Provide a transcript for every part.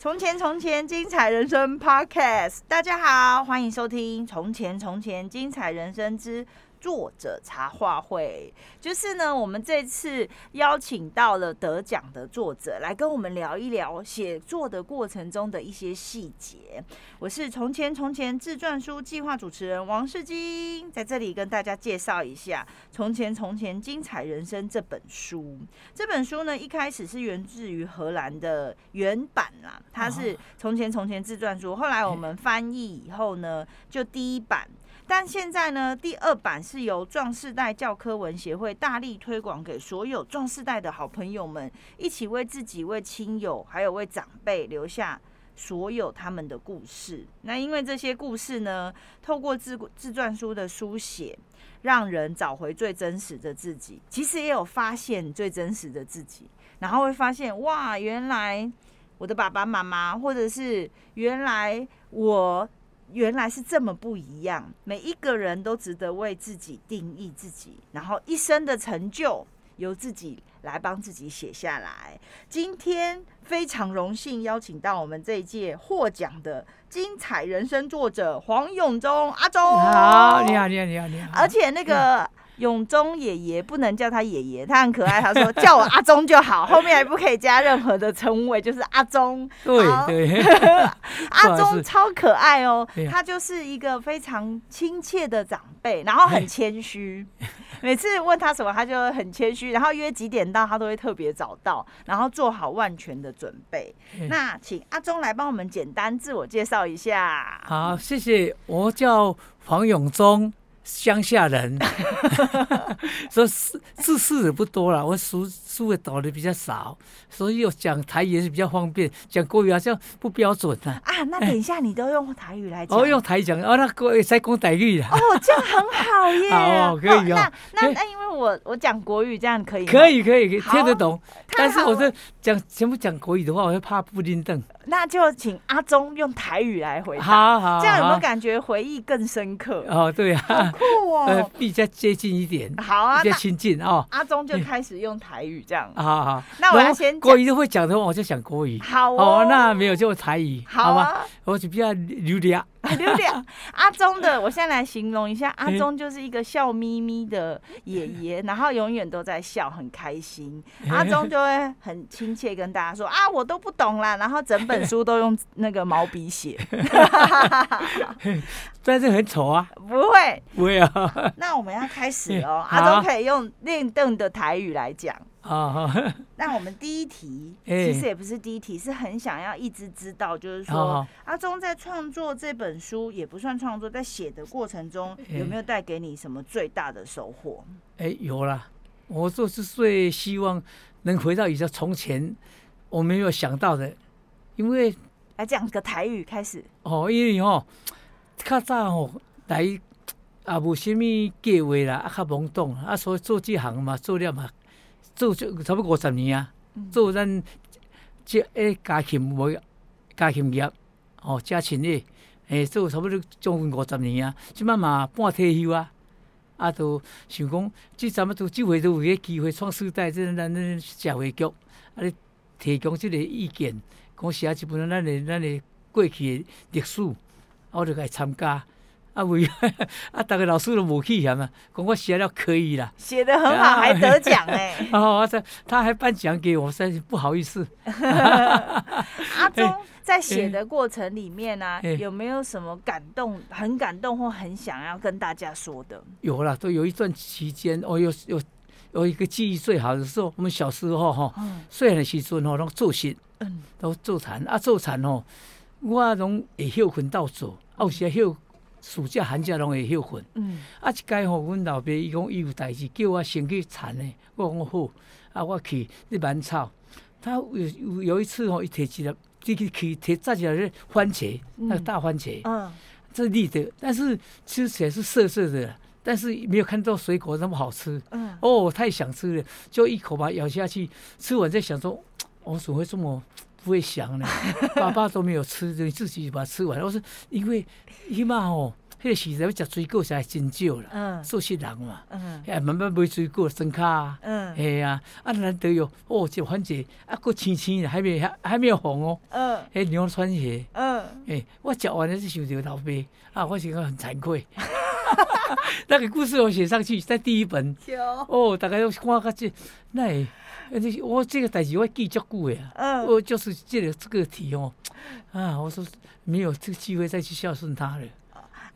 从前从前精彩人生 Podcast，大家好，欢迎收听《从前从前精彩人生之》。作者茶话会，就是呢，我们这次邀请到了得奖的作者来跟我们聊一聊写作的过程中的一些细节。我是从前从前自传书计划主持人王世金，在这里跟大家介绍一下《从前从前精彩人生》这本书。这本书呢，一开始是源自于荷兰的原版啦，它是《从前从前自传书》，后来我们翻译以后呢，就第一版。但现在呢，第二版是由壮世代教科文协会大力推广给所有壮世代的好朋友们，一起为自己、为亲友，还有为长辈留下所有他们的故事。那因为这些故事呢，透过自自传书的书写，让人找回最真实的自己。其实也有发现最真实的自己，然后会发现哇，原来我的爸爸妈妈，或者是原来我。原来是这么不一样，每一个人都值得为自己定义自己，然后一生的成就由自己来帮自己写下来。今天非常荣幸邀请到我们这一届获奖的精彩人生作者黄永忠阿忠。好，你好，你好，你好，你好。而且那个。嗯永忠爷爷不能叫他爷爷，他很可爱。他说叫我阿忠就好，后面还不可以加任何的称谓，就是阿忠。对对，阿忠超可爱哦，他就是一个非常亲切的长辈，然后很谦虚。每次问他什么，他就很谦虚，然后约几点到，他都会特别早到，然后做好万全的准备。那请阿忠来帮我们简单自我介绍一下。好，谢谢，我叫黄永忠。乡下人，说字字数也不多了，我书书也读的比较少，所以我讲台语也是比较方便，讲国语好像不标准啊。啊，那等一下你都用台语来讲。哦，用台语讲，哦，那国语在讲台语了。哦，这样很好耶。好，可以哦。那那那，因为我我讲国语，这样可以可以？可以可以，听得懂。但是我这讲全部讲国语的话，我会怕不灵登。那就请阿忠用台语来回答。好好，这样有没有感觉回忆更深刻？哦，对啊。酷哦，呃，比较接近一点，好啊，比较亲近哦。阿忠就开始用台语这样，好好。那我要先国语都会讲的话，我就讲国语。好哦，那没有就台语，好吗？我就比较流利。流利。阿忠的，我现在来形容一下，阿忠就是一个笑眯眯的爷爷，然后永远都在笑，很开心。阿忠就会很亲切跟大家说 啊，我都不懂啦，然后整本书都用那个毛笔写。但是很丑啊！不会，不会啊。那我们要开始哦，阿忠可以用练邓的台语来讲。好，那我们第一题 其实也不是第一题，是很想要一直知道，就是说阿忠在创作这本书也不算创作，在写的过程中有没有带给你什么最大的收获？哎，有啦，我就是最希望能回到以前从前我没有想到的，因为来讲个台语开始。哦，因为哦。较早哦来啊无啥物计划啦，啊较懵懂啊，所以做这行嘛，做了嘛，做差不多五十年啊，做咱即诶家禽无家禽业哦，家禽诶，诶做差不多将近五十年啊，即摆嘛半退休啊，啊都想讲，即阵仔都机会都有个机会创时代，即咱咱社会局啊，你提供即个意见，讲写一本咱诶咱诶过去诶历史。我就来参加，啊为 啊，大家老师都无去嫌嘛，讲我写了可以啦，写的很好，啊、还得奖哎！哦，他他还颁奖给我，真是不好意思。阿忠在写的过程里面呢、啊，有没有什么感动、很感动或很想要跟大家说的？有啦，都有一段期间，哦，有有有一个记忆最好的时候，我们小时候哈，细汉的时阵吼，拢做事，嗯，都做田啊，做田吼。我拢会休困到做，啊，有时休暑假寒假拢会休困。嗯，啊，一届吼，阮老爸伊讲伊有代志，叫我先去田呢。我讲好，啊，我去你蛮草。他有有有一次吼，伊提起来，去去去提摘起来是番茄，那个大番茄。嗯，这是绿的，但是吃起来是涩涩的，但是没有看到水果那么好吃。嗯，哦，太想吃了，就一口把它咬下去，吃完再想说，我怎么会这么？不会想呢，爸爸都没有吃，就自己把它吃完。我说，因为起码哦，迄个时阵要食水果实在真少啦。嗯，素食人嘛。嗯。哎，慢慢买水果，生卡啊。嗯。系啊，啊难得哟哦，就番茄啊，够青青的，还没还还没有红哦。嗯。哎，牛川鞋。嗯。哎，我食完了就想着老爸啊，我觉得很惭愧。那个故事我写上去，在第一本。哦，大概要看个这，那，我这个代志我记足久的。嗯。我就是这个这个题哦，啊，我说没有这个机会再去孝顺他了。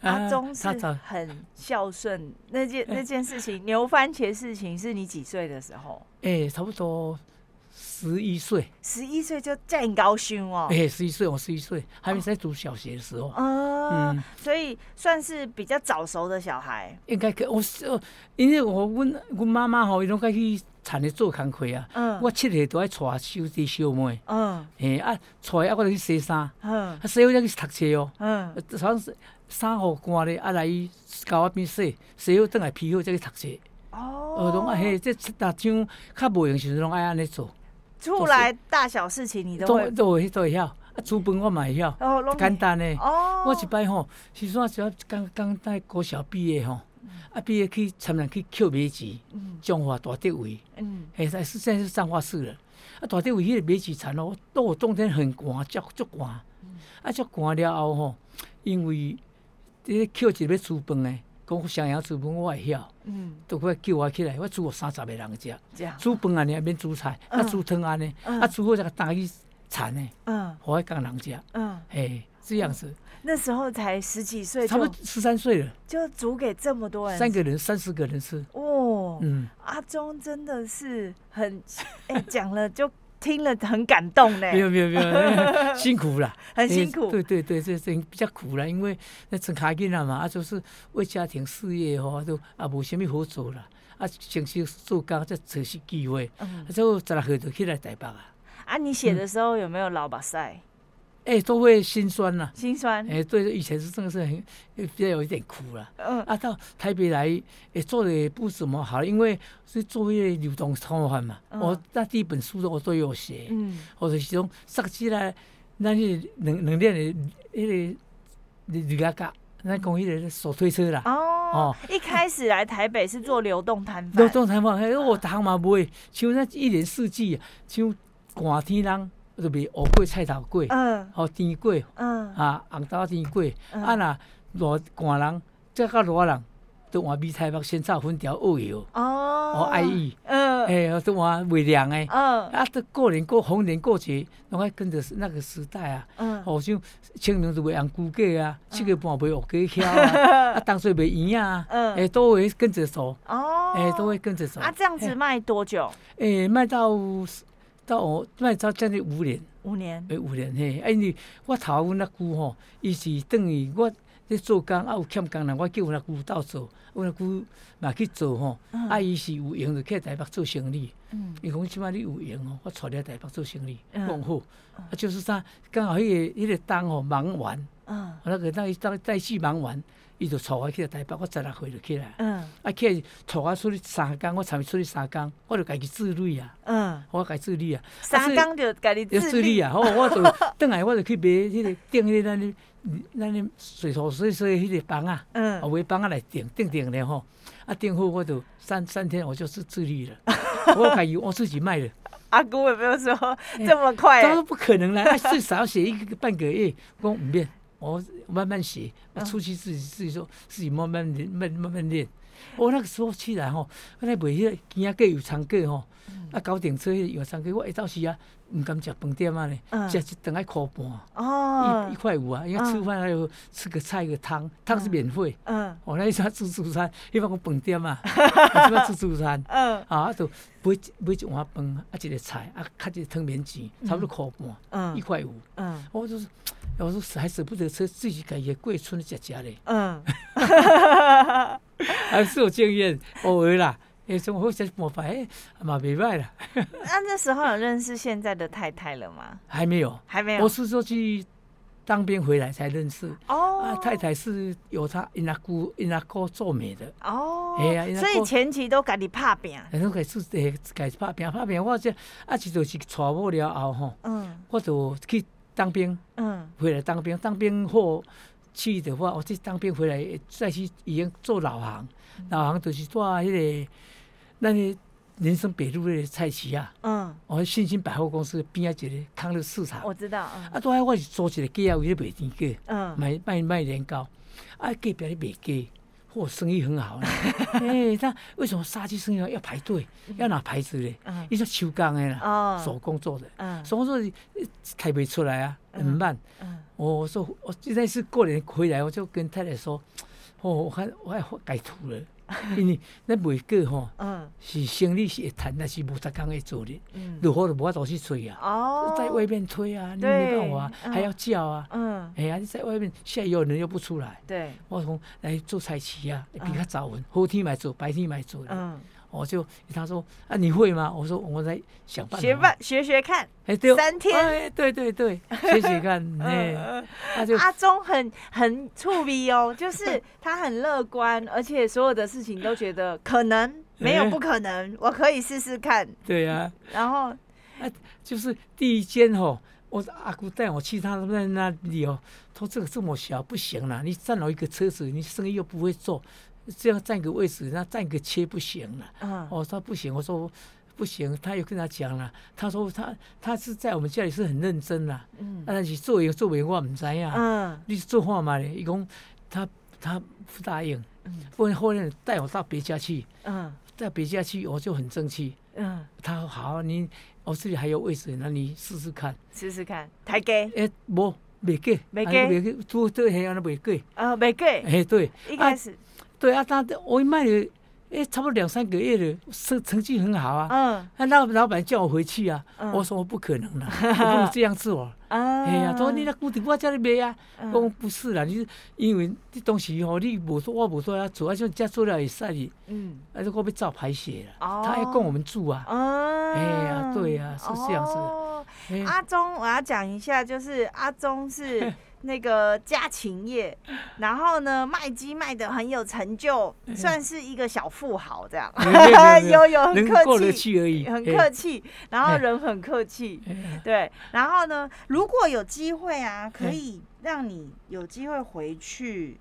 阿忠是很孝顺，那件那件事情，牛番茄事情是你几岁的时候？哎，差不多。十一岁，十一岁就这样高兴哦！哎，十一岁，我十一岁，还没在读小学的时候。嗯，所以算是比较早熟的小孩。应该可，我是，因为我问我妈妈吼，伊拢该去田里做工课啊。嗯。我七岁都爱带小弟小妹。嗯。哎啊，带啊，我就去洗衫。嗯。啊，洗好再去读册哦。嗯。常是衫好干咧，啊来伊教我边洗，洗好等来披好再去读册。哦。呃，拢啊嘿，这大张较无闲时阵，拢爱安尼做。出来大小事情你都会都会都会晓，啊，煮饭我嘛会晓，简单的。我一摆吼，是说只要刚刚在国小毕业吼，啊比如去参人去捡麦子，彰化大德围，现在是现在是彰化市了。啊大德围迄个麦子田哦，到冬天很寒，足足寒，啊足寒了后吼，因为这捡一个要煮饭的。讲襄阳煮饭我会晓，嗯，都快叫我起来，我煮个三十个人食。煮饭啊，你还免煮菜，啊煮汤啊呢，啊煮好这个大鱼产呢，嗯，我会讲人食，嗯，哎，这样子。那时候才十几岁，差不多十三岁了，就煮给这么多人，三个人、三四个人吃。哦，嗯，阿忠真的是很，哎，讲了就。听了很感动呢。没有没有没有，辛苦了，很辛苦。对对对，这这比较苦了，因为那真开心了嘛，啊，就是为家庭事业哦，都啊无什么好做了，啊，先去做工再找些机会，啊，就十来岁就起来台北啊。啊，你写的时候有没有老把赛？哎，都会心酸呐，心酸。哎，对，以前是真的是很比较有一点苦了。嗯。啊，到台北来也做的也不怎么好，因为是做一个流动通贩嘛。我那第一本书我都有写。嗯。或者是讲设计来，那些能能练的那个铝架架，那讲那个手推车啦。哦。哦一开始来台北是做流动摊贩。流动摊贩，哎，我当嘛不会，像那一年四季，像寒天冷。就卖乌粿、菜头粿，嗯，哦甜粿，嗯，啊，红豆甜粿，啊，那热寒人，再较热人，都换米菜包、鲜草粉条、芋油，哦，哦，爱意，嗯，哎，都换微凉诶，嗯，啊，都过年过逢年过节，拢爱跟着那个时代啊，嗯，好像清明就卖红菇粿啊，七月半卖乌龟桥啊，啊，当岁卖圆啊，嗯，哎，都会跟着走，哦，诶，都会跟着走。啊，这样子卖多久？哎，卖到。到我卖到将近五年，五年，诶，五年嘿，哎，你我头阮那姑吼，伊是等于我咧做工啊，有欠工人，我叫阮那姑斗做，阮那姑嘛去做吼，啊，伊是有闲就去台北做生意，嗯，伊讲即摆你有闲哦，我带你来台北做生意，讲好，啊，就是啥，刚好迄个迄个单吼忙完，嗯，那个那那代志忙完。伊就带我去台北，我十六岁就起来。嗯。啊，去带我出去三工，我参与出去三工，我就家己自律啊。嗯。我家己自律啊。三工就家己自律啊！好，我就转来，我就去买迄个订迄个咱哩咱哩水土水水迄个房啊。嗯。啊，买房啊来订订订咧吼，啊订好我就三三天我就是自律了。我家己我自己卖了。阿姑有没有说这么快？他说不可能啦，最少写一个半个月，我讲唔变。我慢慢写，我出去自己自己说，自己慢慢练，慢慢慢练。我那个时候起来吼，我那卖迄个鸡鸭鸡油肠粿吼，啊高顶车油肠粿，我一到时啊，唔敢食饭店啊咧，食一顿爱块半，哦，一一块五啊，因为吃饭还有吃个菜个汤，汤是免费。嗯，我那一餐自助餐，一般我饭店嘛，一般自助餐，嗯，啊就买买一碗饭，啊一个菜，啊卡一个汤免钱，差不多块半，嗯，一块五，嗯，我就是。我说还舍不得吃，自己改也贵村的家家嘞。嗯，还是有经验，偶尔啦。哎，怎么会这么办？哎，蛮明白了。那 那时候有认识现在的太太了吗？还没有，还没有。我是说去当兵回来才认识。哦。啊，太太是有她因阿姑因阿哥做媒的。哦。哎呀，所以前期都家己拍拼。都开始诶，开始拍拼拍拼。我这啊，就就是娶某了后吼。嗯。我就去。当兵，嗯，回来当兵，当兵后去的话，我这当兵回来再去已经做老行，嗯、老行就是做那个那个林森北路的菜市啊。嗯，我信兴百货公司边啊一个康乐市场。我知道。嗯、啊，都还我是做一个鸡啊，为了卖甜粿，嗯，卖卖卖年糕，啊，隔壁的卖鸡。嚯，生意很好呢。哎，他为什么杀鸡生意要排队？要拿牌子嘞？你说手工的啦，手工做的，手工做的开不出来啊，很慢。我说我现在是过年回来，我就跟太太说，哦，我还我还改图了。因为那每个吼，是生理是会谈，但是无逐工会做的，如何都无法度去吹啊，在外面吹啊，你没办法，还要叫啊，嗯。哎呀，你在外面现在有人又不出来，对，我从来做菜市啊，比较早稳，好天买做，白天买做的。我就他说啊，你会吗？我说我在想办法学办学学看。哎，对，三天。哎，对对对，学学看。哎，阿忠很很趣味哦，就是他很乐观，而且所有的事情都觉得可能 没有不可能，我可以试试看。对呀。然后啊，就是第一间哦，我阿姑带我去，他在那里哦，他说这个这么小不行了，你占了一个车子，你生意又不会做。这样占个位置，那占个切不行了。嗯，我说不行，我说不行，他又跟他讲了。他说他他是在我们家里是很认真的。嗯，但是做也做文我唔知呀。嗯，你做画嘛的？一共他他不答应。嗯，后来后来带我到别家去。嗯，到别家去我就很争气。嗯，他说好，你我这里还有位置，那你试试看。试试看，太给？哎，不，没给，没给，没给，做这黑暗的没给。啊，未给。哎，对，一开始。对啊，他我一卖了，哎，差不多两三个月了，成成绩很好啊。嗯。那老板叫我回去啊，我说我不可能了，我不能这样做。啊。哎呀，他说你那固定我家里卖啊，我说不是啦，你是因为这东西哦，你不说我不说要做，而且家做了也晒你。嗯。而且我被照排血了。哦。他还供我们住啊。哦。哎呀，对呀，是这样子。哦。阿忠，我要讲一下，就是阿忠是。那个家禽业，然后呢，卖鸡卖的很有成就，算是一个小富豪这样。有有很 客气而已，很客气，然后人很客气，对。然后呢，如果有机会啊，可以让你有机会回去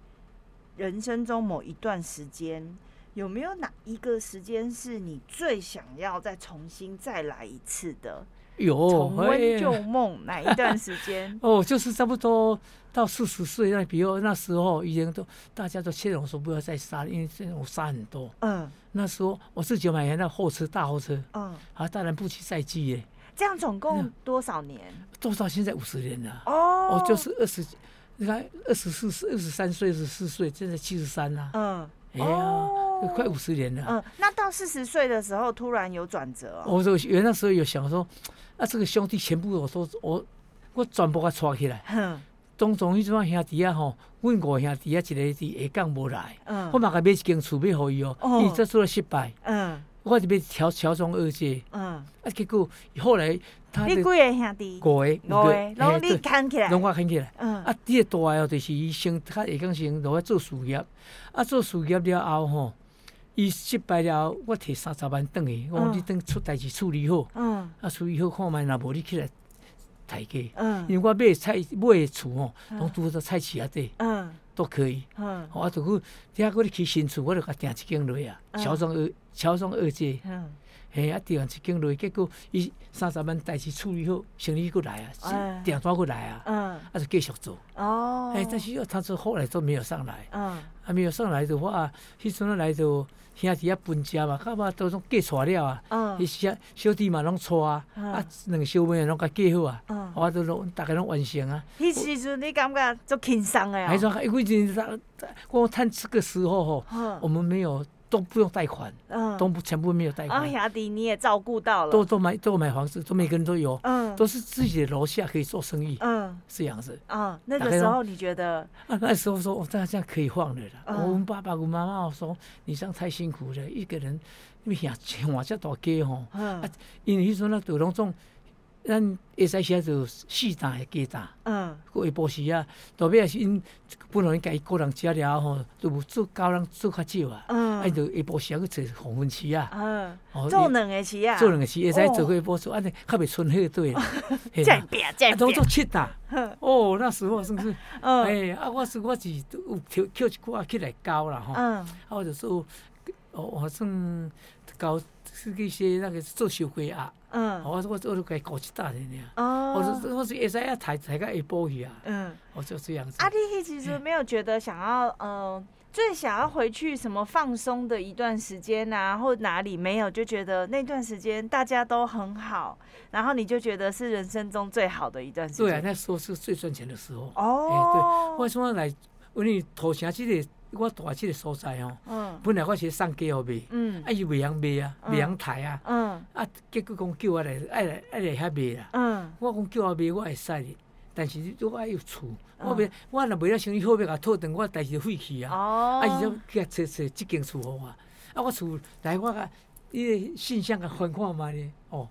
人生中某一段时间，有没有哪一个时间是你最想要再重新再来一次的？有重温旧梦哪一段时间？哦，就是差不多到四十岁那，比如那时候已经都大家都劝我说不要再杀，因为这种杀很多。嗯，那时候我自己买台那货车大货车，嗯，啊，当然不去赛季耶。这样总共多少年？多少？现在五十年了。哦，我就是二十，你看二十四岁、二十三岁、二十四岁，现在七十三了。嗯，哎呀，快五十年了。嗯，那到四十岁的时候，突然有转折。我说原那时候有想说。啊，这个兄弟全部我说我我全部给他带起来。嗯。当中迄种兄弟啊吼，阮五兄弟啊一个伫下港无来。嗯。我嘛甲买一间厝要互伊哦。哦。伊做出了失败。嗯。我就要乔乔装二姐。嗯。啊，结果后来他。你几个兄弟？五个。五个。拢你扛起来。拢我扛起来。嗯。啊，第个大个哦，就是伊先较下港先落来做事业。啊，做事业了后吼。伊失败了，我摕三十万转去，我讲你等出代志处理好，啊处理好看卖，若无你起来抬价，因为我买菜买厝吼，拢拄在菜市啊底，都可以。我就去，底下我咧起新厝，我就甲订一间落啊，乔装二乔装二姐，嘿啊订一间落，结果伊三十万代志处理好，生意过来啊，订单过来啊，啊就继续做。哦，哎，但是他说后来都没有上来，还没有上来的话，迄阵来就。兄弟啊，分家嘛，较嘛都拢嫁娶了啊。嗯。伊小小弟嘛拢娶啊，啊，两个小妹拢甲嫁好啊。嗯。我都拢大概拢完成啊。迄时阵你感觉足轻松的啊。还说，因为真我趁这个时候吼，我们没有。都不用贷款，嗯，都不全部没有贷款。啊，雅迪你也照顾到了，都都买都买房子，都每个人都有，嗯，都是自己的楼下可以做生意，嗯，这样子。啊，那个时候你觉得？啊，那时候说，我这样这样可以放了啦。我们爸爸我妈妈说，你这样太辛苦了，一个人，你想钱花这大家吼，啊，因为说那杜龙总咱会使写做四大的鸡蛋，嗯，过下晡时啊，代表是因本来因家己个人食了吼，都无做教人做较少啊，嗯，啊，就下晡时啊去找红粉丝啊，嗯，做两个时啊，做两个时会使做下晡做，安尼较袂剩好对啦，这拼这拼，都做七大，哦，那时候算是，嗯，哎，啊，我是我是有捡捡一寡起来教啦吼，嗯，啊，我就说，哦，我算教是一些那个做小鸡啊。嗯，我我我都该搞一大的呢。哦，我说我是会使啊，抬抬个下波去啊。嗯，我就这样子。阿弟其实没有觉得想要，呃，最想要回去什么放松的一段时间啊，或哪里没有，就觉得那段时间大家都很好，然后你就觉得是人生中最好的一段时间。对啊，那时候是最赚钱的时候。哦，对，为什么来？因为头前这个。我住即个所在吼，本来我是送鸡互卖，啊伊袂晓卖啊，袂晓抬啊，啊结果讲叫我来爱来爱来遐卖啦。我讲叫我卖我会使，但是我爱有厝，我袂我若卖了生意好，要甲套断，我代志废去啊。啊伊就去找找即间厝互我，啊我厝来我甲伊个信箱甲翻看嘛呢，哦，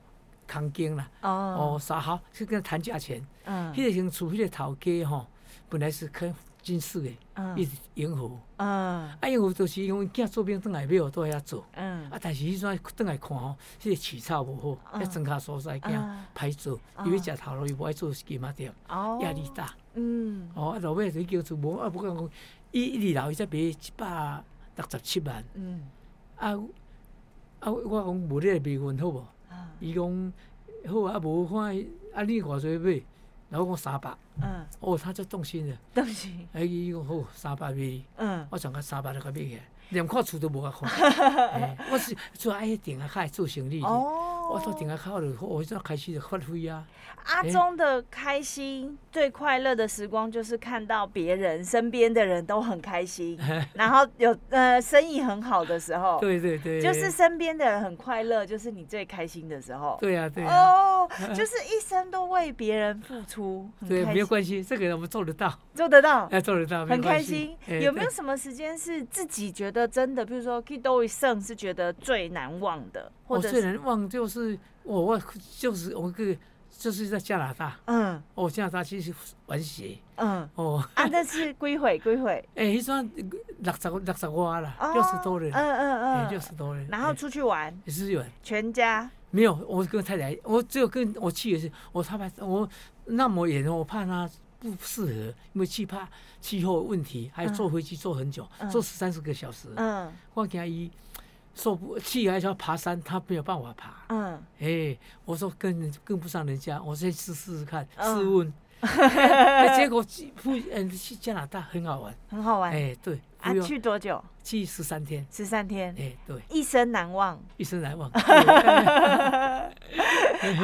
空间啦，哦，三好去跟他谈价钱。迄个间厝迄个头家吼，本来是可。真实的，一直永和，啊，永和就是因为囝做兵转来买，都喺遐做，啊，但是迄阵转来看吼，迄个起草无好，迄庄稼所在囝歹做，因为食头路伊无爱做金仔店，压力大，嗯，哦，啊，落尾就叫做无，啊，不过讲伊一二楼伊才卖一百六十七万，嗯，啊，啊，我讲无咧卖份好无？伊讲好啊，无看，啊，你偌济买？然后我三百，嗯，哦，他就动心了，动心，哎，伊讲好三百米，嗯，我讲个三百就个买起来，连看厝都无个看，我是做爱顶下，开做生意，哦，我做定啊，开就我就开始就发挥啊。阿忠的开心最快乐的时光，就是看到别人身边的人都很开心，然后有呃生意很好的时候，对对对，就是身边的人很快乐，就是你最开心的时候。对呀对呀。哦，就是一生都为别人付出，对，没有关系，这个我们做得到，做得到，哎，做得到，很开心。有没有什么时间是自己觉得真的，比如说去多一胜是觉得最难忘的，或者最难忘就是我我就是我个。就是在加拿大，嗯，哦，加拿大去玩鞋，嗯，哦，啊，那是几岁？几岁？哎，一双六十六十多了，六十多人，嗯嗯嗯，六十多人，然后出去玩，也是有，全家。没有，我跟太太，我只有跟我去也是，我他怕我那么远，我怕他不适合，因为气怕气候问题，还要坐飞机坐很久，坐十三四个小时，嗯，我给他一。受不气还是要爬山，他没有办法爬。嗯，哎、欸，我说跟跟不上人家，我先试试试看，试问。结果去嗯去加拿大很好玩，很好玩。哎、欸，对。啊，去多久？去十三天。十三天。哎，对。一生难忘。一生难忘。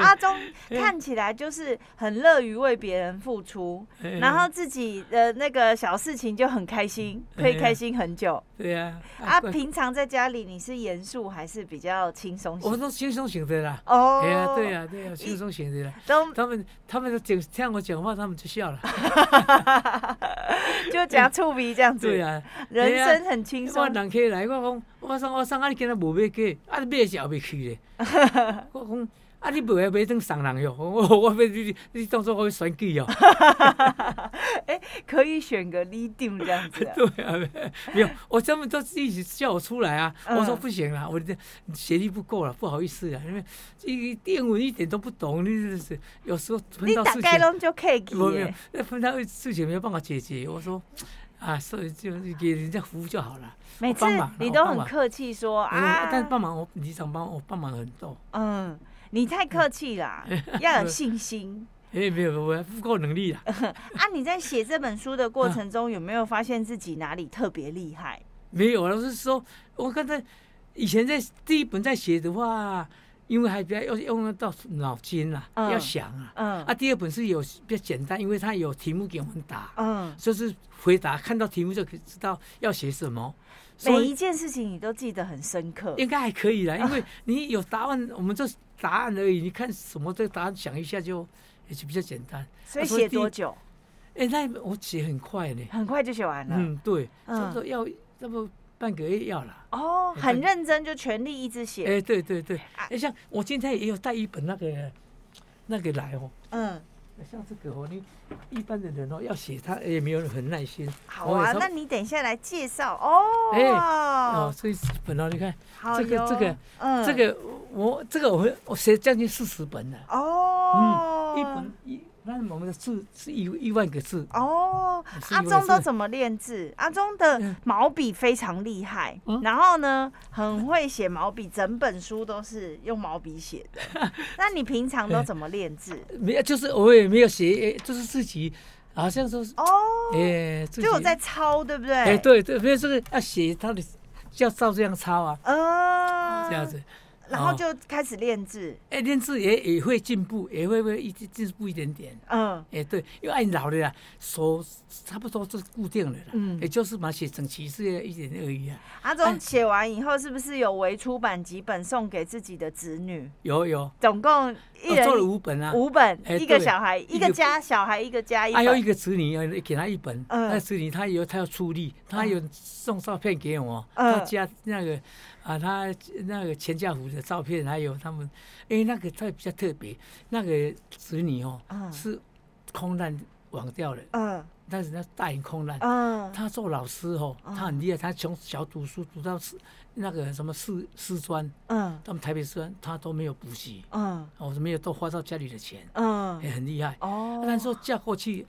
阿忠看起来就是很乐于为别人付出，然后自己的那个小事情就很开心，可以开心很久。对呀。啊，平常在家里你是严肃还是比较轻松型？我都轻松型的啦。哦。对呀，对呀，对呀，轻松型的啦。都他们他们都讲听我讲话，他们就笑了。就讲醋鼻这样子。对呀。人生很轻松。我人客来，我讲，我说我送啊，你今日无买过，啊你买的时候未去咧。我讲，啊你不要买当送人哟，我我要你你当做我选举哦。哎，可以选个 leader 这样子。对啊，没有，我他们都一直叫我出来啊。我说不行啦，我的学历不够了，不好意思啊，因为这个电文一点都不懂，你是有时候碰到事情。你大概拢就可以。没有，那碰到事情没有办法解决，我说。啊，所以就给人家服务就好了。每次你都很客气说啊，但是帮忙我，你想帮我帮忙很多。嗯，你太客气了，要有 信心。哎，没有，我不够能力啦。啊，你在写这本书的过程中，有没有发现自己哪里特别厉害？没有，老实说，我刚才以前在第一本在写的话。因为还比较要用得到脑筋啦，嗯、要想啊。嗯。啊，第二本是有比较简单，因为它有题目给我们答。嗯。就是回答，看到题目就可以知道要写什么。每一件事情你都记得很深刻。应该还可以啦，因为你有答案，我们这答案而已。你看什么这个答案，想一下就也就比较简单。所以写多久？哎、欸，那我写很快呢。很快就写完了。嗯，对。差不多要，那么。半个月要了哦，很认真，就全力一直写。哎，对对对，哎，像我今天也有带一本那个那个来哦。嗯。像这个哦，你一般的人哦要写，他也没有很耐心。好啊，那你等一下来介绍哦。哎，哦，这一本哦，你看，这个这个，嗯，这个我这个我会我写将近四十本了。哦，嗯，一本一。那我们的字是一一万个字哦。阿忠都怎么练字？阿忠的毛笔非常厉害，嗯、然后呢，很会写毛笔，整本书都是用毛笔写的。那你平常都怎么练字？没有，就是我也没有写，就是自己好像说是哦，哎，就有在抄，对不对？哎，对对，没有这个要写，他的要照这样抄啊，嗯，这样子。然后就开始练字，哎，练字也也会进步，也会会一直进步一点点。嗯，哎，对，因为按老的啦，手差不多就是固定了啦。嗯，也就是把它写整齐是一点而已啊。阿忠写完以后，是不是有为出版几本送给自己的子女？有有，总共一人做了五本啊，五本，一个小孩一个家，小孩一个家一本。还有一个子女要给他一本，那子女他有他要出力，他有送照片给我，他家那个。啊，他那个全家福的照片，还有他们，哎，那个他比较特别，那个子女哦，是空难亡掉了，嗯，但是他大型空难，嗯，他做老师哦，他很厉害，他从小读书读到四那个什么四师专，嗯，他们台北师专他都没有补习，嗯，哦，没有都花到家里的钱，嗯，也很厉害，哦，但是说嫁过去，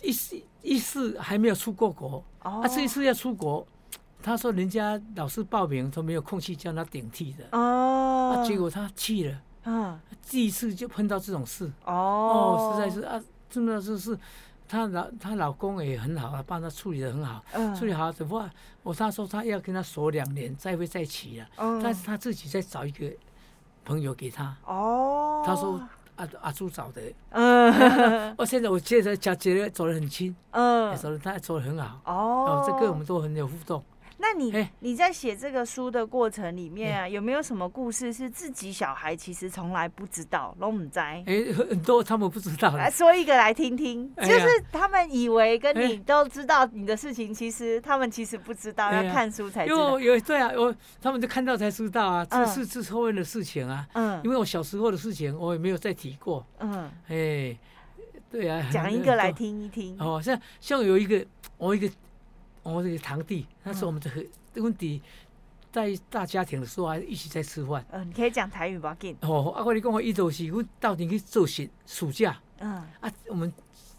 一四一四还没有出过国，哦，啊，这一次要出国。他说：“人家老师报名都没有空去叫他顶替的。哦，啊，结果他去了，嗯，第一次就碰到这种事。哦，哦，实在是啊，真的是是，她老她老公也很好啊，帮他处理的很好，嗯，处理好的话，我他说他要跟他锁两年再会再起了，嗯，但是他自己再找一个朋友给他。哦，他说阿阿朱找的，嗯，我现在我觉得讲觉得走得很轻，嗯，走得他走得很好。哦，这个我们都很有互动。”那你你在写这个书的过程里面啊，有没有什么故事是自己小孩其实从来不知道？拢唔知？哎，很多他们不知道。来 说一个来听听，就是他们以为跟你都知道你的事情，其实他们其实不知道，要看书才知道。有有对啊，我他们就看到才知道啊，这是这是后面的事情啊。嗯。因为我小时候的事情，我也没有再提过。嗯。哎，对啊。讲一个来听一听。哦，像像有一个我一个。我这个堂弟，那时候我们这个问题，在大家庭的时候还一起在吃饭。嗯，你可以讲台语吧，紧。哦，啊，我，你讲我一周是，我到底去做暑暑假。嗯。啊，我们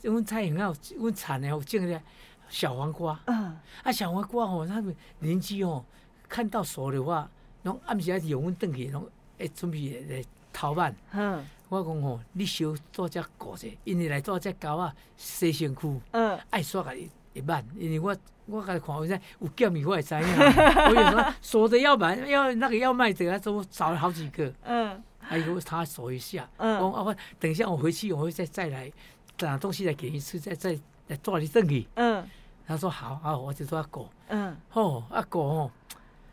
我们菜很好，我们产的有种个小黄瓜。嗯。啊，小黄瓜哦，他们邻居哦，看到熟的话，然后暗时还是用阮转去，然后哎准备来偷办。嗯。我讲哦，你少做只果子，因为来做只狗啊，洗身躯。嗯。爱刷个一半，因为我。我开始看，我在有叫米，我也知影。我有说锁的要买，要那个要卖的，他都找了好几个。嗯。还有他锁一下。嗯。我我等一下我回去我会再再来拿东西来给你吃，再再来抓你证据。嗯。他说好，好，我就说阿狗。嗯。哦，阿狗哦，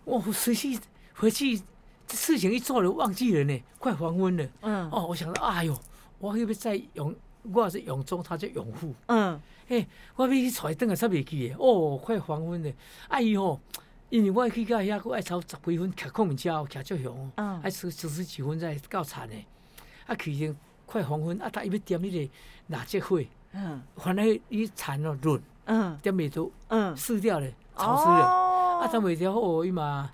我回去回去，这事情一做了忘记了呢，快黄昏了。嗯。哦，我想说，哎呦，我会不会在永，我要是永忠，他叫永富。嗯。哎，我要去揣灯啊，煞袂记诶。哦，快黄昏了。哎呦，因为我去到遐，佫爱超十几分，骑孔明车，骑足凶。嗯。还十十几分才到田诶。啊，去前快黄昏，啊，他伊要点迄个蜡烛火。嗯。反正伊田哦润。嗯。点袂到。嗯。湿掉了，潮湿了。哦。啊，他袂了好伊嘛。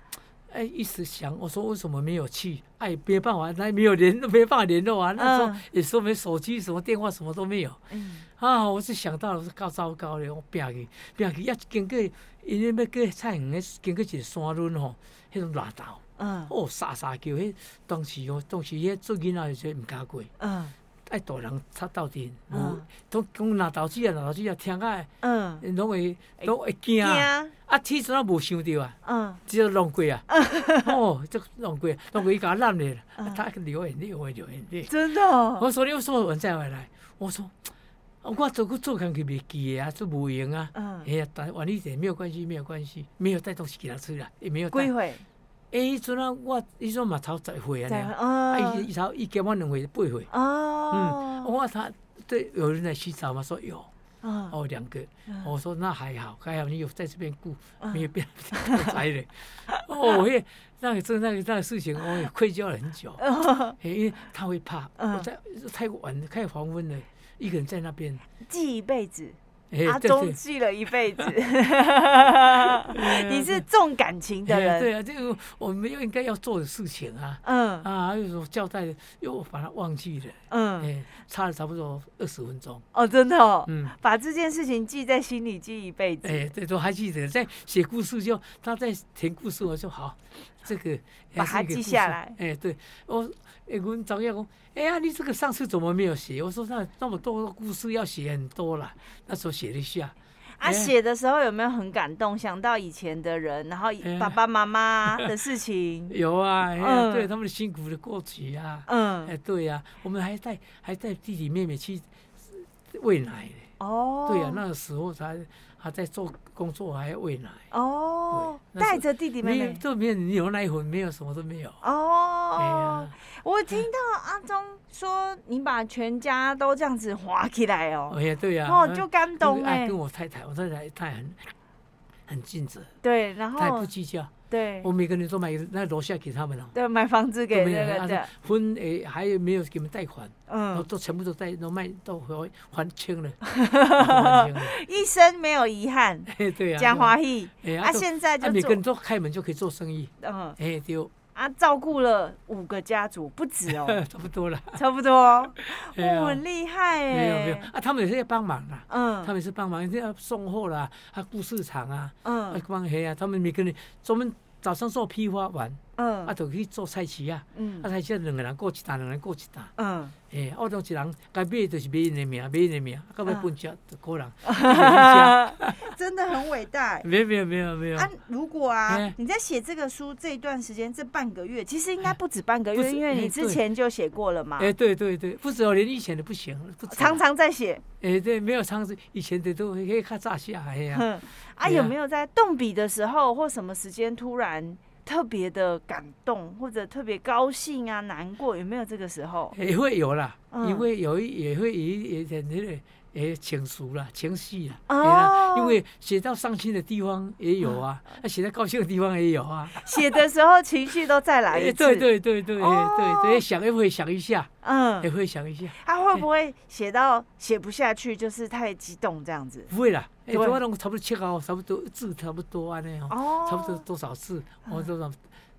哎，一时想，我说为什么没有去？哎，没办法，那没有联，没办法联络啊。那时候也说没手机，什么电话，什么都没有。嗯。啊，我是想到了，是够糟糕的，我拼去，拼去，一经过，因为要过菜园的，经过一个山仑吼，迄种大道。嗯。哦，沙沙叫，迄当时哦，当时迄做囡仔就唔敢过。嗯。爱大人插到底，无，都讲拿刀子啊，拿刀子啊，听啊，嗯，拢会拢会惊啊，啊，天阵啊无想到啊，嗯，只有浪过啊，哦，这浪过，浪过伊甲烂咧，他流眼泪，流眼泪，真的，我说你为什么晚再回来？我说，我做个做工去袂记啊，做无用啊，嗯，哎呀，但晚一点没有关系，没有关系，没有带东西给他吃了，也没有带。几岁？哎，迄阵啊，我迄阵嘛头十岁啊，啊，伊伊头伊加我两岁八岁。哦，嗯，我他对有人来洗澡嘛，说有，嗯，哦，两个，我说那还好，还好你有在这边顾，没有变宅人。哦，我也那个这那个那个事情，我也愧疚了很久，因为他会怕，我在太晚太黄昏了，一个人在那边。记一辈子。阿忠记了一辈子，你是重感情的人。对啊，这个我们又应该要做的事情啊。嗯啊，又说交代，又把它忘记了。嗯，哎，差了差不多二十分钟。哦，真的哦。嗯，把这件事情记在心里，记一辈子。哎，对，都还记得。在写故事就他在填故事，我就好，这个把它记下来。哎，对，我哎，我早要讲。哎呀，你这个上次怎么没有写？我说那那么多故事要写很多了，那时候写了一下。啊，写的时候有没有很感动？想到以前的人，然后爸爸妈妈的 事情。有啊，嗯，对他们的辛苦的过去啊。嗯，哎，对呀，我们还带还带弟弟妹妹去喂奶。哦，对呀，那个时候才。他在做工作，还要喂奶哦，带着弟弟妹妹，这边牛奶粉没有，什么都没有哦。哎呀，我听到阿忠说，你把全家都这样子划起来哦。哎呀，对呀，哦，就感动哎。跟我太太，我太太太很很尽责，对，然后太不计较。对，我每个人都买那楼下给他们了。对，买房子给那个婚诶，还有没有给他们贷款？嗯，都全部都贷，都卖都 还还清了。一生没有遗憾。对呀，讲华裔。啊，现在就每个人都开门就可以做生意。嗯，哎，对。啊，照顾了五个家族，不止哦。差不多了。差不多。哦，很厉害哎。没有没有啊，他们也是要帮忙啊。嗯。他们是帮忙，要送货啦，啊，顾市场啊。嗯。帮黑啊，他们每个人专门。早上做批发完，嗯，啊，就去做菜市啊，嗯，啊，菜市两个人过一单，两个人过一单，嗯，哎，我当一人该买就是买人的命，买人的命，到尾分家就个人，真的很伟大。没有没有没有没有。啊，如果啊，你在写这个书这一段时间，这半个月，其实应该不止半个月，因为你之前就写过了嘛。哎，对对对，不止哦，连以前的不行，常常在写。哎，对，没有常，以前的都可以看炸下，哎呀。啊，有没有在动笔的时候或什么时间突然特别的感动，或者特别高兴啊、难过？有没有这个时候？也会有啦，因为有一也会有一点那个。哎，情绪了，情绪了，哦，因为写到伤心的地方也有啊，那写到高兴的地方也有啊。写的时候情绪都再来一次，对对对对，对对，想也会想一下，嗯，也会想一下。他会不会写到写不下去，就是太激动这样子？不会啦，哎，我那个差不多切好，差不多字差不多啊那样，哦，差不多多少字，我多少。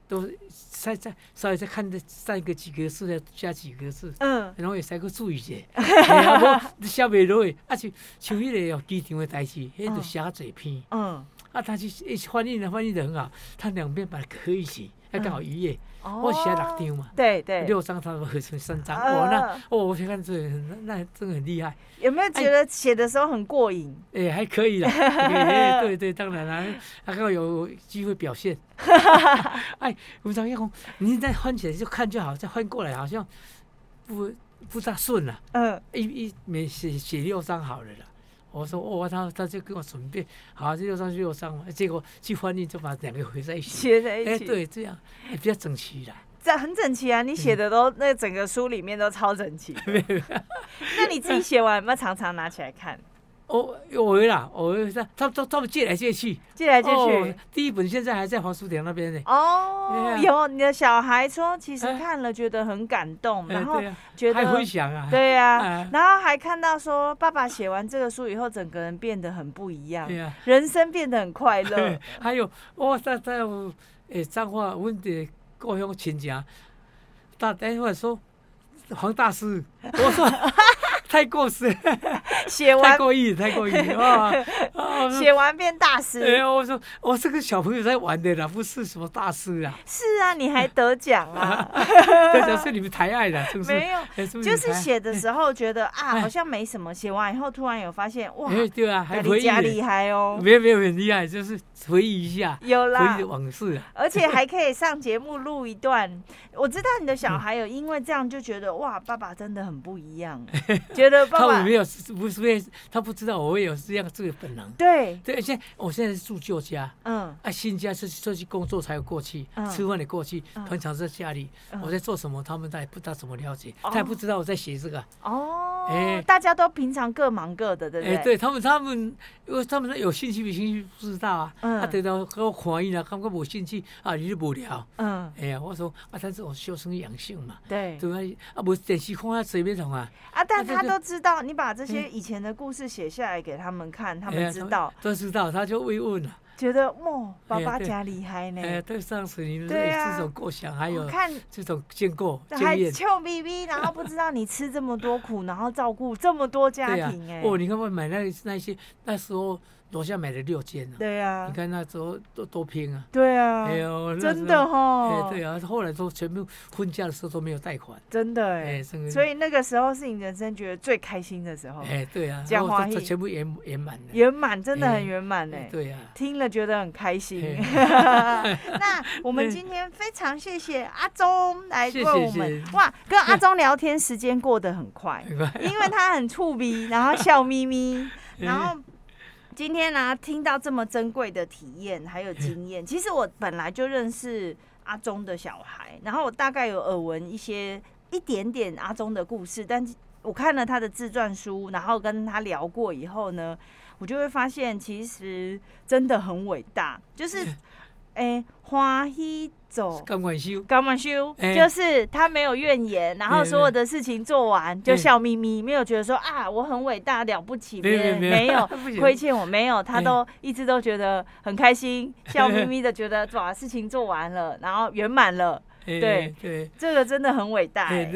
都再再稍微再看的上一个几个字，再加几个字，嗯，然后也再个注意些，啊不，写袂落去，啊就像迄个哦机场的代志，迄就写嘴篇，嗯，啊他就一翻译的翻译的很好，他两边把它合一起，还刚好一页，我写六张嘛，对对，六张他们合成三张，哇那哦我看这那真的很厉害，有没有觉得写的时候很过瘾？哎还可以啦，对对当然啦，还刚好有机会表现。哎，吴长叶公，你再翻起来就看就好，再翻过来好像不不大顺了。嗯，一一每写写六张好了啦。我说哦，他他就给我准备好这六张就六张嘛，结果去翻译就把两个合在一起，写在一起。哎，对，这样比较整齐啦。这很整齐啊，你写的都那整个书里面都超整齐。那你自己写完有没有常常拿起来看？我我啦，我他他他们借来借去，借来借去。第一本现在还在黄书店那边呢。哦，有你的小孩说，其实看了觉得很感动，然后觉得还回想啊，对呀，然后还看到说，爸爸写完这个书以后，整个人变得很不一样，人生变得很快乐。还有我在在诶，彰化问的故乡亲戚，打电话说黄大师，我说。太过时，写完太过意，太过意 啊！写完变大师。哎呀，我说我这个小朋友在玩的啦，不是什么大师啊。是啊，你还得奖啊！得奖是你们抬爱的，是不是？没有，就是写的时候觉得啊，好像没什么，写完以后突然有发现，哇，对啊，还回忆厉害哦。没有没有很厉害，就是回忆一下，有啦，回忆往事。而且还可以上节目录一段。我知道你的小孩有因为这样就觉得哇，爸爸真的很不一样。觉 得 爸爸他没有，不是他不知道我会有这样这个本能。对对，现在我现在是住旧家，嗯，啊，新家是出去工作才有过去，吃饭的过去，平常在家里，我在做什么，他们他也不知道怎么了解，他也不知道我在写这个。哦。哎，大家都平常各忙各的，对不对？哎，对他们，他们因为他们有兴趣没兴趣不知道啊。嗯。啊，等到给我看伊啦，感觉无兴趣啊，你就无聊。嗯。哎呀，我说啊，但是我修身养性嘛。对。对啊，啊，无电视看啊，随便从啊。啊，但他都知道，你把这些以前的故事写下来给他们看，他们知道。都知道，他就慰问了。觉得哇，爸爸家厉害呢！哎，对，上次你们这种构想，还有看这种见过还臭逼逼，然后不知道你吃这么多苦，然后照顾这么多家庭，哎，哦，你看我买那那些那时候。楼下买了六间呢，对呀，你看那时候都多拼啊，对啊，哎呦，真的哈，对啊，后来都全部婚嫁的时候都没有贷款，真的哎，所以那个时候是你人生觉得最开心的时候，哎，对啊，这样全部圆圆满的，圆满真的很圆满哎，对啊，听了觉得很开心。那我们今天非常谢谢阿忠来为我们，哇，跟阿忠聊天时间过得 很快，因为他很触鼻，然后笑眯眯，然后。今天呢、啊，听到这么珍贵的体验还有经验，其实我本来就认识阿忠的小孩，然后我大概有耳闻一些一点点阿忠的故事，但我看了他的自传书，然后跟他聊过以后呢，我就会发现其实真的很伟大，就是。哎，欢喜做，甘愿修，甘愿修，就是他没有怨言，然后所有的事情做完就笑眯眯，没有觉得说啊我很伟大了不起，别人没有。亏欠我，没有，他都一直都觉得很开心，笑眯眯的觉得把事情做完了，然后圆满了，对。对，这个真的很伟大，哎，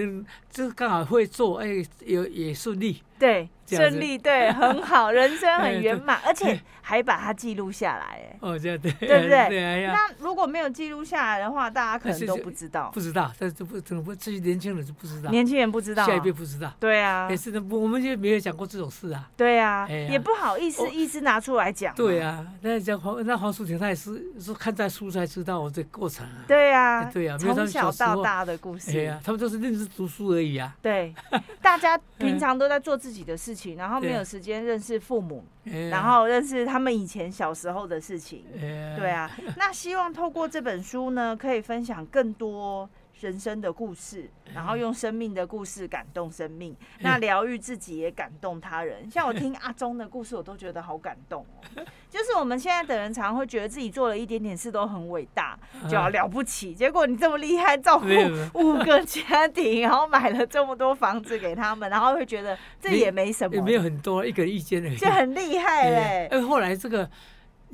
这刚好会做，哎，也也顺利。对，顺利，对，很好，人生很圆满，而且还把它记录下来，哎，哦，这样对，对不对？那如果没有记录下来的话，大家可能都不知道，不知道，但是不，怎么不？这些年轻人是不知道，年轻人不知道，下一辈不知道，对啊，也是的，我们就没有讲过这种事啊，对啊，也不好意思，一直拿出来讲，对啊，那讲黄，那黄淑婷她也是是看在书才知道我这过程啊，对啊，对啊，从小到大的故事，对啊，他们都是认真读书而已啊，对，大家平 常都在做自己的事情，然后没有时间认识父母，然后认识他们以前小时候的事情，对啊。那希望透过这本书呢，可以分享更多人生的故事，然后用生命的故事感动生命，那疗愈自己也感动他人。像我听阿忠的故事，我都觉得好感动哦。就是我们现在的人常常会觉得自己做了一点点事都很伟大，就要了不起。结果你这么厉害，照顾 五个家庭，然后买了这么多房子给他们，然后会觉得这也没什么，也没有很多，一个人一间而已，就很厉害嘞。哎，后来这个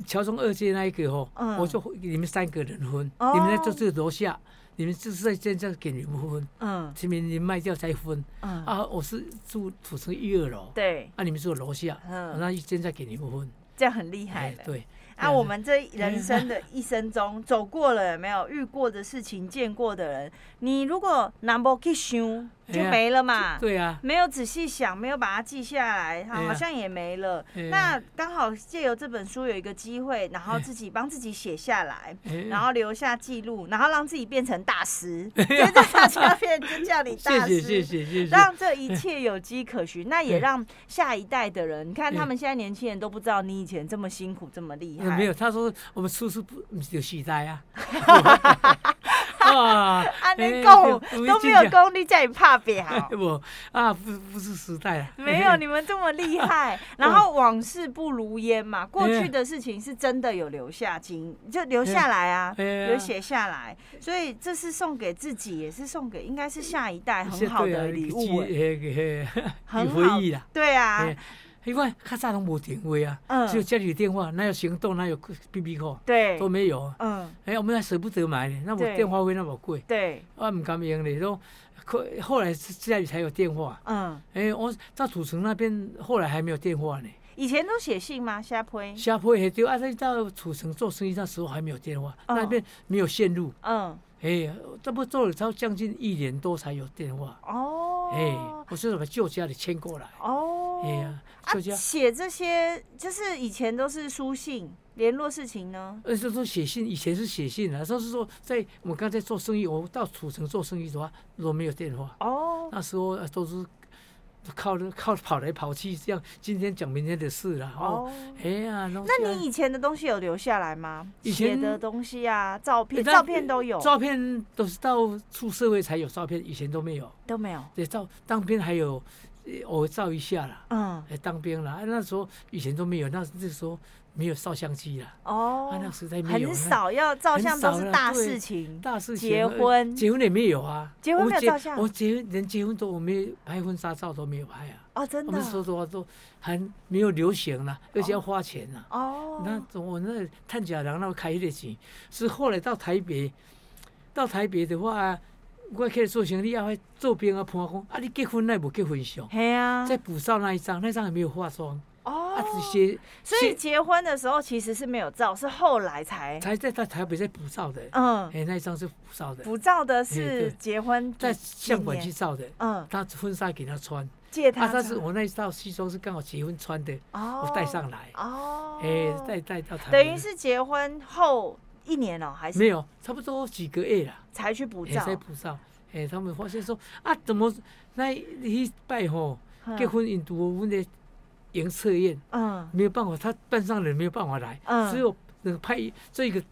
桥中二街那一个哦，我就你们三个人分，你们在就是楼下。你们就是在现在给你们分，嗯，前面你卖掉再分，嗯。啊，我是住土城一二楼，对，啊，你们住楼下，嗯，那一间再给你们分，这样很厉害的，对。啊，我们这人生的一生中走过了有没有？遇过的事情，见过的人，你如果拿不去想，就没了嘛。对啊，没有仔细想，没有把它记下来，好像也没了。那刚好借由这本书有一个机会，然后自己帮自己写下来，然后留下记录，然后让自己变成大师。现在大家变就叫你大师，谢谢谢谢谢谢，让这一切有迹可循。那也让下一代的人，你看他们现在年轻人都不知道你以前这么辛苦，这么厉害。没有，他说我们叔叔不有时代啊。啊，安尼讲都没有功，你这样怕表？不啊，不不是时代啊。没有你们这么厉害。然后往事不如烟嘛，过去的事情是真的有留下经，就留下来啊，有写下来。所以这是送给自己，也是送给应该是下一代很好的礼物，很回忆啦。对啊。因为较早拢无电话啊，只有家里电话，哪有行动，哪有 BBQ，对，都没有。嗯，哎，我们还舍不得买呢，那我电话费那么贵，对，我唔敢用的。说，后后来家里才有电话。嗯，哎，我到土城那边，后来还没有电话呢。以前都写信吗？下坡？下坡也对啊，在到土城做生意那时候还没有电话，那边没有线路。嗯，哎，这不做了超将近一年多才有电话。哦，哎，我是把旧家里迁过来。哦，哎呀。啊，写这些就是以前都是书信联络事情呢。呃，就说写信，以前是写信啊，就是说在我刚才做生意，我到土城做生意的话，如果没有电话，哦，那时候都是靠靠跑来跑去，这样今天讲明天的事了。哦，哎呀，那你以前的东西有留下来吗？以前的东西啊，照片，照片都有，照片都是到出社会才有照片，以前都没有，都没有。对，照当兵还有。偶照一下啦，嗯，来当兵了。那时候以前都没有，那那时候没有照相机啦。哦，啊，那时代没有，很少要照相，都是大事情，大事情。结婚，结婚也没有啊。结婚没有照相。我结婚连结婚都我没拍婚纱照都没有拍啊。哦，真的。我们说实话都还没有流行啦，而且要花钱呢。哦。那我那探假郎那开的钱，是后来到台北，到台北的话。我开始做生意，要做兵啊，朋友讲啊，你结婚那无结婚相？系啊，在补照那一张，那张还没有化妆哦。啊，只写，所以结婚的时候其实是没有照，是后来才才在在台北在补照的。嗯，哎，那一张是补照的。补照的是结婚在相馆去照的。嗯，他婚纱给他穿，借他。啊，但是我那一套西装是刚好结婚穿的，我带上来。哦。哎，带带到台。等于是结婚后一年哦，还是？没有，差不多几个月了才去补照。才补照。哎，他们发现说啊，怎么那一拜吼结婚印度我们的营测验，嗯，没有办法，他班上人没有办法来，嗯，只有那个派这个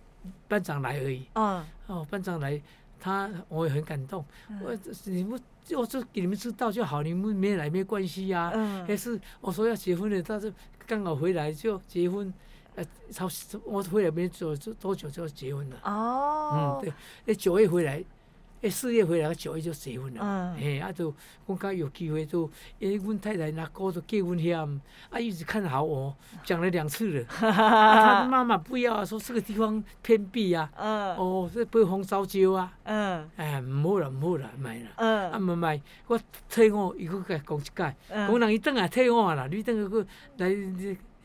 班长来而已，嗯，哦，班长来，他我也很感动，我你们我就给你们知道就好，你们没来没关系呀，嗯，还是我说要结婚的，但是刚好回来就结婚，呃，超我回来没做多久就要结婚了，哦，嗯，对，那九月回来。诶，四月回来，九月就结婚了。嗯，嘿，啊，就我刚有机会就，因为，阮太太那哥就结婚遐，啊，一直看好我，讲了两次了。他的妈妈不要啊，说这个地方偏僻啊。嗯。哦，这北风烧焦啊。嗯。哎，唔好啦，唔好啦，买啦。嗯。啊，唔买，我退我伊搁甲讲一解，讲人伊等下替我啦，你等下搁来，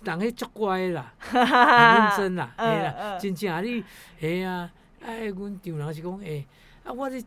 人迄足乖啦，很认真啦，哎啦，真正你，哎呀，哎，阮丈人是讲，诶。啊，我这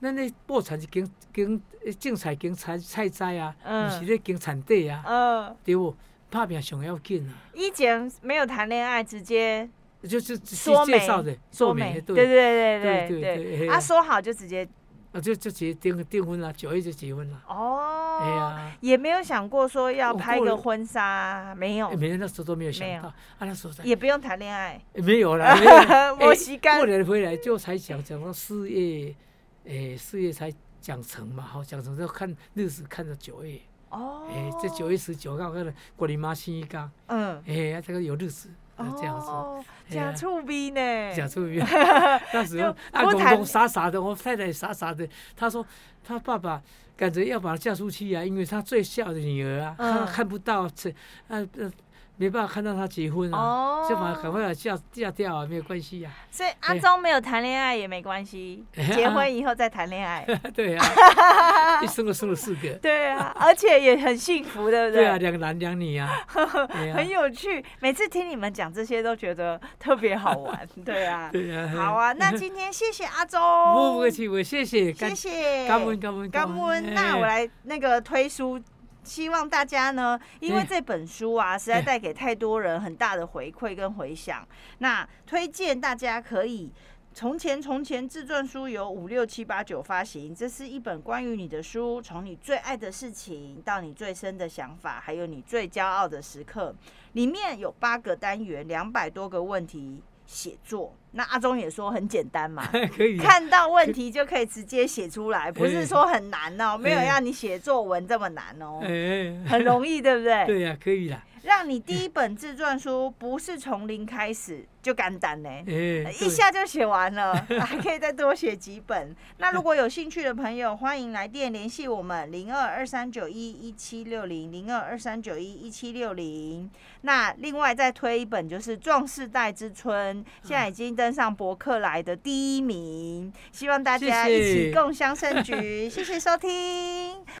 咱咧播产是经经种菜经菜菜栽啊，毋是咧经产地啊，嗯、对不？拍拼上要紧啊。以前没有谈恋爱，直接就是说介绍的，说媒，对对对对对对对。啊，说好就直接，啊就就结订订婚了，九月就结婚了。哦，哎呀，也没有想过说要拍个婚纱，没有，没有，那时候都没有想到，啊那时候也不用谈恋爱，没有了，没时间。过年回来就才讲讲到四月。哎，四月才讲成嘛，好讲成就看日子，看到九月。哦。哎，这九月十九号，看到过你妈生日刚。嗯。哎，这个有日子，这样子。哦。假醋逼呢？假醋逼。那时候阿公公傻傻的，我太太傻傻的。他说他爸爸赶着要把他嫁出去啊，因为他最小的女儿啊，他看不到这，啊呃。没办法看到他结婚啊，就把赶快嫁嫁掉啊，没有关系呀。所以阿忠没有谈恋爱也没关系，结婚以后再谈恋爱。对啊，一生都生了四个。对啊，而且也很幸福，对不对？对啊，两个男两女啊，很有趣。每次听你们讲这些都觉得特别好玩。对啊，对啊。好啊，那今天谢谢阿忠。不客气，我谢谢，谢谢。感恩感恩感恩。那我来那个推书。希望大家呢，因为这本书啊，实在带给太多人很大的回馈跟回响。那推荐大家可以，从前从前自传书有五六七八九发行，这是一本关于你的书，从你最爱的事情到你最深的想法，还有你最骄傲的时刻，里面有八个单元，两百多个问题。写作，那阿忠也说很简单嘛，可以看到问题就可以直接写出来，不是说很难哦，没有要你写作文这么难哦，很容易，对不对？对呀，可以啦。让你第一本自传书不是从零开始就简单呢，一下就写完了，还可以再多写几本。那如果有兴趣的朋友，欢迎来电联系我们零二二三九一一七六零零二二三九一一七六零。那另外再推一本就是《壮世代之春》，现在已经登上博客来的第一名，希望大家一起共襄盛举。谢谢收听。